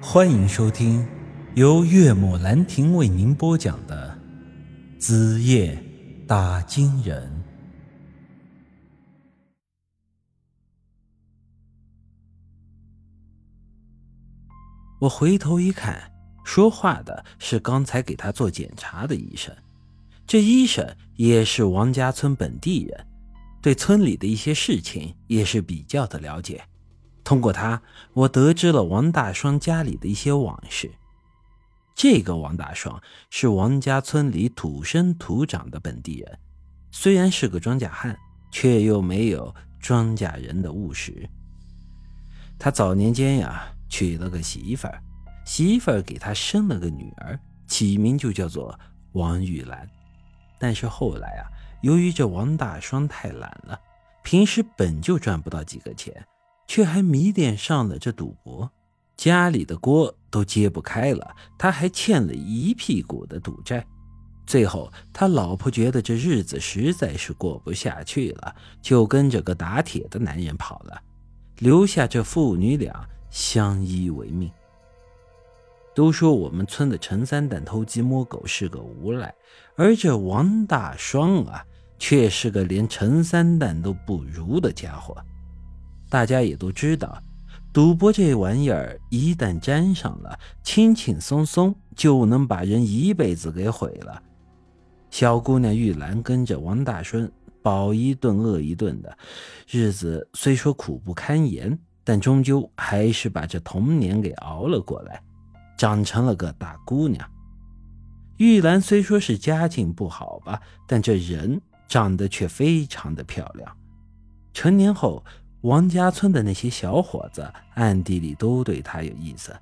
欢迎收听由岳母兰亭为您播讲的《子夜打金人》。我回头一看，说话的是刚才给他做检查的医生。这医生也是王家村本地人，对村里的一些事情也是比较的了解。通过他，我得知了王大双家里的一些往事。这个王大双是王家村里土生土长的本地人，虽然是个庄稼汉，却又没有庄稼人的务实。他早年间呀，娶了个媳妇儿，媳妇儿给他生了个女儿，起名就叫做王玉兰。但是后来啊，由于这王大双太懒了，平时本就赚不到几个钱。却还迷恋上了这赌博，家里的锅都揭不开了，他还欠了一屁股的赌债。最后，他老婆觉得这日子实在是过不下去了，就跟着个打铁的男人跑了，留下这父女俩相依为命。都说我们村的陈三蛋偷鸡摸狗是个无赖，而这王大双啊，却是个连陈三蛋都不如的家伙。大家也都知道，赌博这玩意儿一旦沾上了，轻轻松松就能把人一辈子给毁了。小姑娘玉兰跟着王大顺饱一顿饿一顿的日子，虽说苦不堪言，但终究还是把这童年给熬了过来，长成了个大姑娘。玉兰虽说是家境不好吧，但这人长得却非常的漂亮。成年后。王家村的那些小伙子暗地里都对他有意思，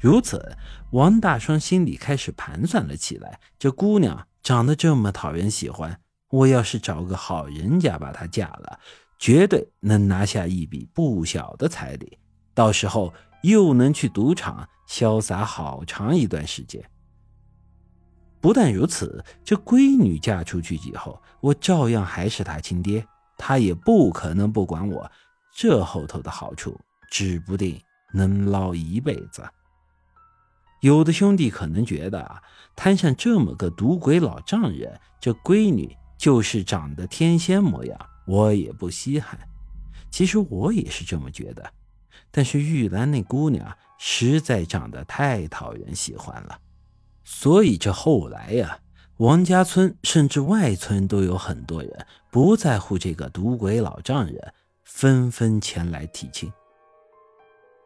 如此，王大双心里开始盘算了起来：这姑娘长得这么讨人喜欢，我要是找个好人家把她嫁了，绝对能拿下一笔不小的彩礼，到时候又能去赌场潇洒好长一段时间。不但如此，这闺女嫁出去以后，我照样还是她亲爹，她也不可能不管我。这后头的好处，指不定能捞一辈子。有的兄弟可能觉得啊，摊上这么个赌鬼老丈人，这闺女就是长得天仙模样，我也不稀罕。其实我也是这么觉得，但是玉兰那姑娘实在长得太讨人喜欢了，所以这后来呀，王家村甚至外村都有很多人不在乎这个赌鬼老丈人。纷纷前来提亲。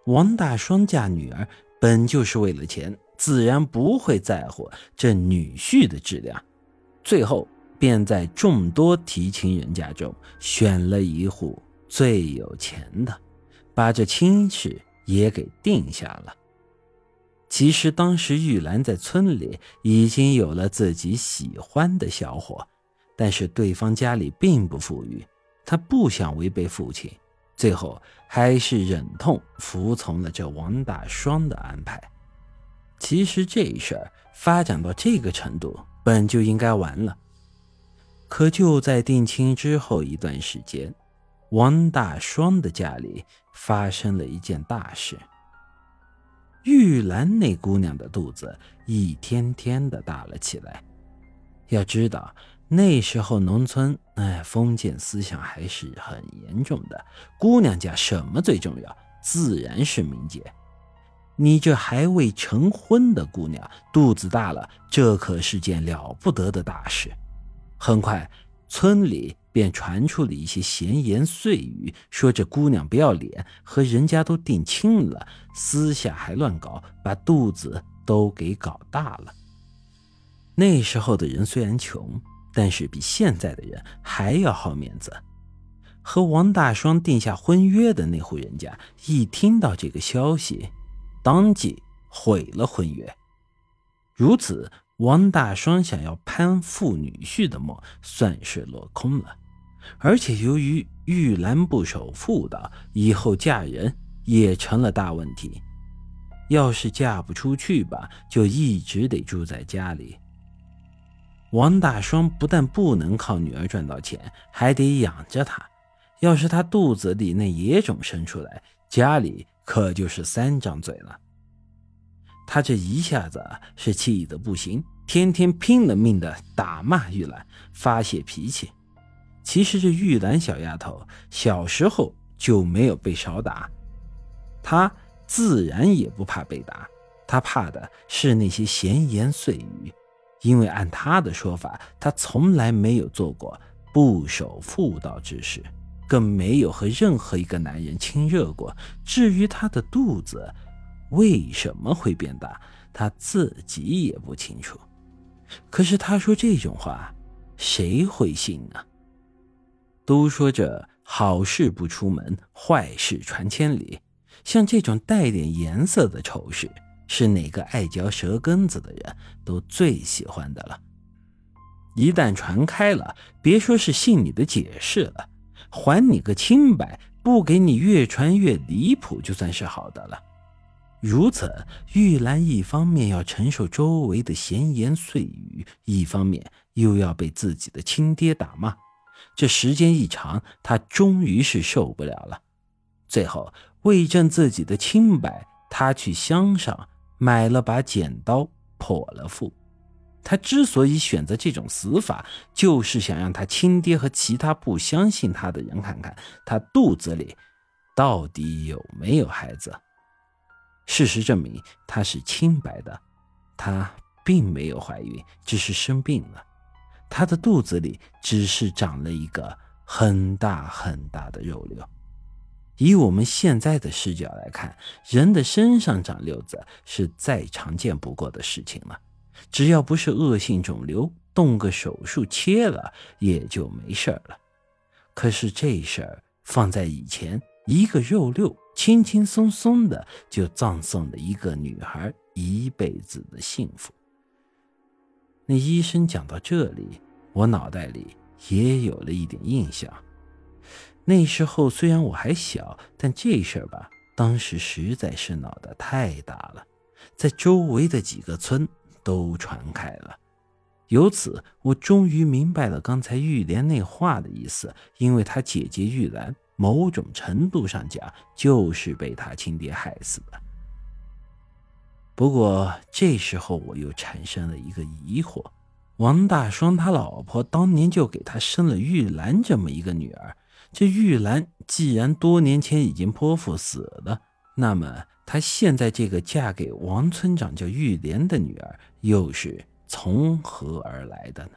王大双嫁女儿本就是为了钱，自然不会在乎这女婿的质量。最后便在众多提亲人家中选了一户最有钱的，把这亲事也给定下了。其实当时玉兰在村里已经有了自己喜欢的小伙，但是对方家里并不富裕。他不想违背父亲，最后还是忍痛服从了这王大双的安排。其实这事儿发展到这个程度，本就应该完了。可就在定亲之后一段时间，王大双的家里发生了一件大事。玉兰那姑娘的肚子一天天的大了起来。要知道。那时候农村，哎，封建思想还是很严重的。姑娘家什么最重要？自然是名节。你这还未成婚的姑娘肚子大了，这可是件了不得的大事。很快，村里便传出了一些闲言碎语，说这姑娘不要脸，和人家都定亲了，私下还乱搞，把肚子都给搞大了。那时候的人虽然穷。但是比现在的人还要好面子，和王大双定下婚约的那户人家一听到这个消息，当即毁了婚约。如此，王大双想要攀附女婿的梦算是落空了。而且由于玉兰不守妇道，以后嫁人也成了大问题。要是嫁不出去吧，就一直得住在家里。王大双不但不能靠女儿赚到钱，还得养着她。要是她肚子里那野种生出来，家里可就是三张嘴了。他这一下子是气得不行，天天拼了命的打骂玉兰，发泄脾气。其实这玉兰小丫头小时候就没有被少打，她自然也不怕被打，她怕的是那些闲言碎语。因为按她的说法，她从来没有做过不守妇道之事，更没有和任何一个男人亲热过。至于她的肚子为什么会变大，她自己也不清楚。可是她说这种话，谁会信呢？都说这好事不出门，坏事传千里。像这种带点颜色的丑事。是哪个爱嚼舌根子的人都最喜欢的了。一旦传开了，别说是信你的解释了，还你个清白，不给你越传越离谱，就算是好的了。如此，玉兰一方面要承受周围的闲言碎语，一方面又要被自己的亲爹打骂，这时间一长，她终于是受不了了。最后，为证自己的清白，她去乡上。买了把剪刀，破了腹。他之所以选择这种死法，就是想让他亲爹和其他不相信他的人看看他肚子里到底有没有孩子。事实证明，他是清白的，他并没有怀孕，只是生病了。他的肚子里只是长了一个很大很大的肉瘤。以我们现在的视角来看，人的身上长瘤子是再常见不过的事情了。只要不是恶性肿瘤，动个手术切了也就没事儿了。可是这事儿放在以前，一个肉瘤轻轻松松的就葬送了一个女孩一辈子的幸福。那医生讲到这里，我脑袋里也有了一点印象。那时候虽然我还小，但这事儿吧，当时实在是闹得太大了，在周围的几个村都传开了。由此，我终于明白了刚才玉莲那话的意思，因为她姐姐玉兰，某种程度上讲，就是被她亲爹害死的。不过这时候我又产生了一个疑惑：王大双他老婆当年就给他生了玉兰这么一个女儿。这玉兰既然多年前已经剖腹死了，那么她现在这个嫁给王村长叫玉莲的女儿又是从何而来的呢？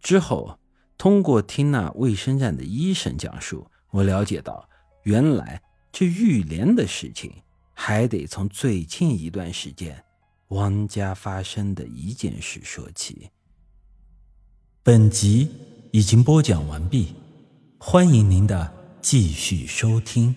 之后通过听那卫生站的医生讲述，我了解到，原来这玉莲的事情还得从最近一段时间王家发生的一件事说起。本集已经播讲完毕。欢迎您的继续收听。